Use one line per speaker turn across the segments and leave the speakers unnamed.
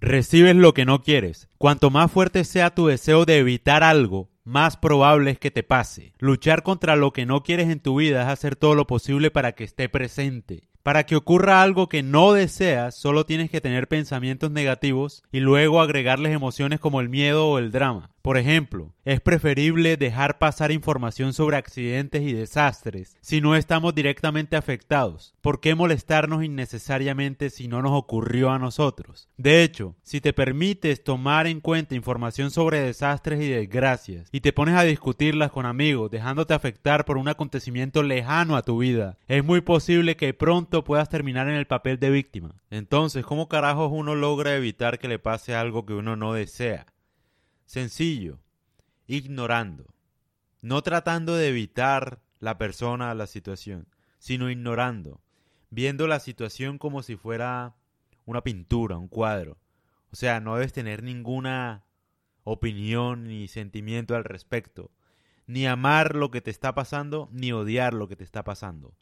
Recibes lo que no quieres. Cuanto más fuerte sea tu deseo de evitar algo, más probable es que te pase. Luchar contra lo que no quieres en tu vida es hacer todo lo posible para que esté presente. Para que ocurra algo que no deseas, solo tienes que tener pensamientos negativos y luego agregarles emociones como el miedo o el drama. Por ejemplo, es preferible dejar pasar información sobre accidentes y desastres si no estamos directamente afectados. ¿Por qué molestarnos innecesariamente si no nos ocurrió a nosotros? De hecho, si te permites tomar en cuenta información sobre desastres y desgracias y te pones a discutirlas con amigos dejándote afectar por un acontecimiento lejano a tu vida, es muy posible que pronto puedas terminar en el papel de víctima. Entonces, ¿cómo carajos uno logra evitar que le pase algo que uno no desea? Sencillo, ignorando. No tratando de evitar la persona, la situación, sino ignorando. Viendo la situación como si fuera una pintura, un cuadro. O sea, no debes tener ninguna opinión ni sentimiento al respecto. Ni amar lo que te está pasando, ni odiar lo que te está pasando.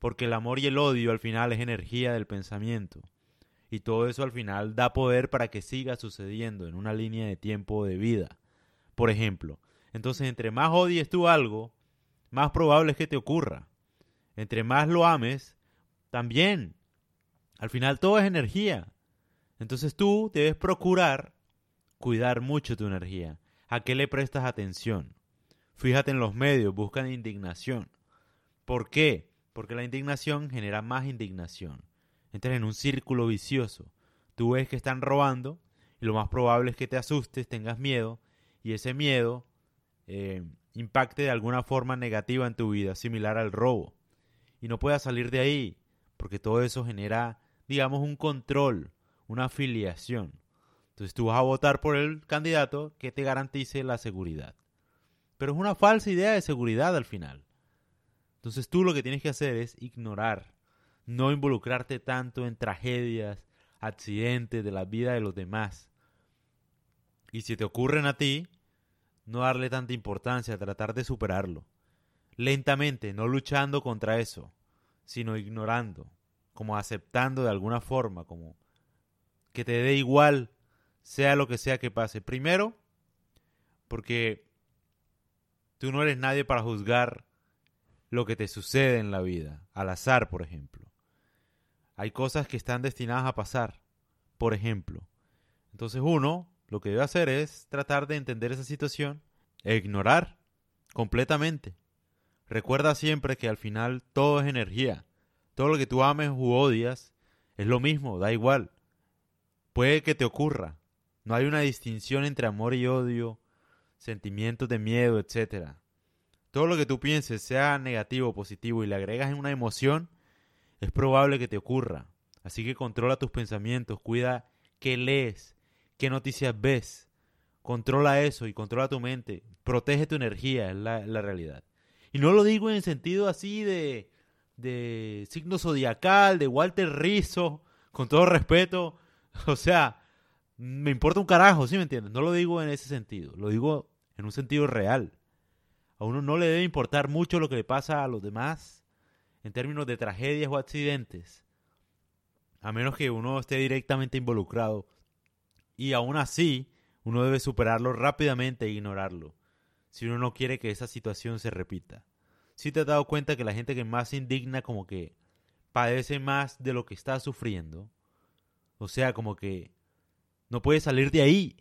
Porque el amor y el odio al final es energía del pensamiento y todo eso al final da poder para que siga sucediendo en una línea de tiempo de vida. Por ejemplo, entonces entre más odies tú algo, más probable es que te ocurra. Entre más lo ames, también. Al final todo es energía. Entonces tú debes procurar cuidar mucho tu energía. ¿A qué le prestas atención? Fíjate en los medios, buscan indignación. ¿Por qué? Porque la indignación genera más indignación entras en un círculo vicioso. Tú ves que están robando y lo más probable es que te asustes, tengas miedo y ese miedo eh, impacte de alguna forma negativa en tu vida, similar al robo. Y no puedas salir de ahí, porque todo eso genera, digamos, un control, una afiliación. Entonces tú vas a votar por el candidato que te garantice la seguridad. Pero es una falsa idea de seguridad al final. Entonces tú lo que tienes que hacer es ignorar no involucrarte tanto en tragedias, accidentes de la vida de los demás. Y si te ocurren a ti, no darle tanta importancia, tratar de superarlo. Lentamente, no luchando contra eso, sino ignorando, como aceptando de alguna forma, como que te dé igual, sea lo que sea que pase. Primero, porque tú no eres nadie para juzgar lo que te sucede en la vida, al azar, por ejemplo. Hay cosas que están destinadas a pasar, por ejemplo. Entonces uno lo que debe hacer es tratar de entender esa situación e ignorar completamente. Recuerda siempre que al final todo es energía. Todo lo que tú ames u odias es lo mismo, da igual. Puede que te ocurra. No hay una distinción entre amor y odio, sentimientos de miedo, etc. Todo lo que tú pienses, sea negativo o positivo, y le agregas una emoción, es probable que te ocurra. Así que controla tus pensamientos, cuida qué lees, qué noticias ves. Controla eso y controla tu mente. Protege tu energía, es la, realidad. Y no lo digo en sentido así de, de signo zodiacal, de Walter Rizzo, con todo respeto. O sea, me importa un carajo, ¿sí me entiendes? No lo digo en ese sentido, lo digo en un sentido real. A uno no le debe importar mucho lo que le pasa a los demás en términos de tragedias o accidentes, a menos que uno esté directamente involucrado. Y aún así, uno debe superarlo rápidamente e ignorarlo, si uno no quiere que esa situación se repita. Si te has dado cuenta que la gente que más se indigna como que padece más de lo que está sufriendo, o sea, como que no puede salir de ahí.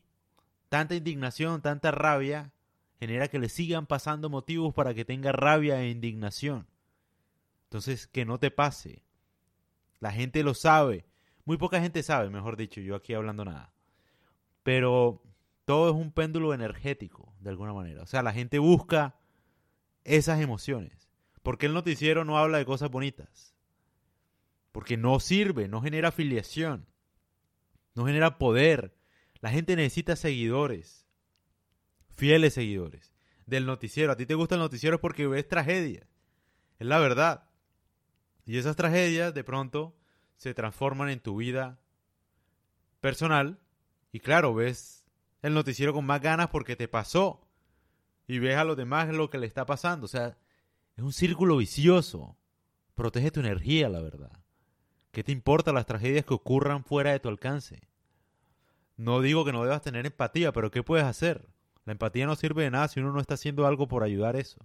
Tanta indignación, tanta rabia, genera que le sigan pasando motivos para que tenga rabia e indignación. Entonces, que no te pase. La gente lo sabe. Muy poca gente sabe, mejor dicho, yo aquí hablando nada. Pero todo es un péndulo energético, de alguna manera. O sea, la gente busca esas emociones. ¿Por qué el noticiero no habla de cosas bonitas? Porque no sirve, no genera afiliación, no genera poder. La gente necesita seguidores, fieles seguidores del noticiero. A ti te gusta el noticiero porque ves tragedia. Es la verdad. Y esas tragedias de pronto se transforman en tu vida personal. Y claro, ves el noticiero con más ganas porque te pasó. Y ves a los demás lo que le está pasando. O sea, es un círculo vicioso. Protege tu energía, la verdad. ¿Qué te importa las tragedias que ocurran fuera de tu alcance? No digo que no debas tener empatía, pero ¿qué puedes hacer? La empatía no sirve de nada si uno no está haciendo algo por ayudar eso.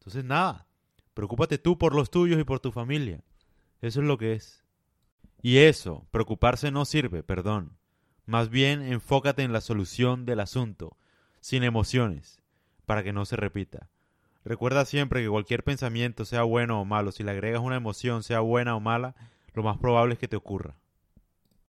Entonces, nada, preocúpate tú por los tuyos y por tu familia. Eso es lo que es. Y eso, preocuparse no sirve, perdón. Más bien enfócate en la solución del asunto, sin emociones, para que no se repita. Recuerda siempre que cualquier pensamiento, sea bueno o malo, si le agregas una emoción, sea buena o mala, lo más probable es que te ocurra.